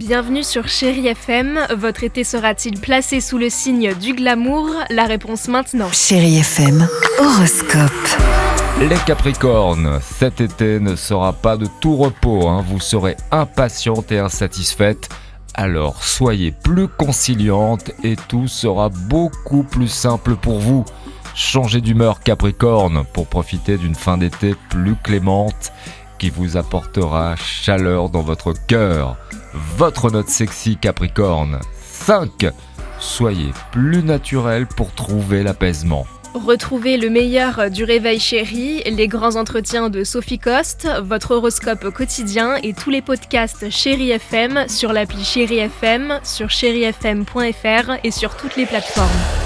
Bienvenue sur Chérie FM. Votre été sera-t-il placé sous le signe du glamour? La réponse maintenant. Chérie FM, horoscope. Les Capricornes, cet été ne sera pas de tout repos, hein. vous serez impatiente et insatisfaite. Alors soyez plus conciliante et tout sera beaucoup plus simple pour vous. Changez d'humeur Capricorne pour profiter d'une fin d'été plus clémente qui vous apportera chaleur dans votre cœur. Votre note sexy Capricorne 5. Soyez plus naturel pour trouver l'apaisement. Retrouvez le meilleur du réveil chéri, les grands entretiens de Sophie Coste, votre horoscope quotidien et tous les podcasts Chérie FM sur l'appli Chérie FM, sur chérifm.fr et sur toutes les plateformes.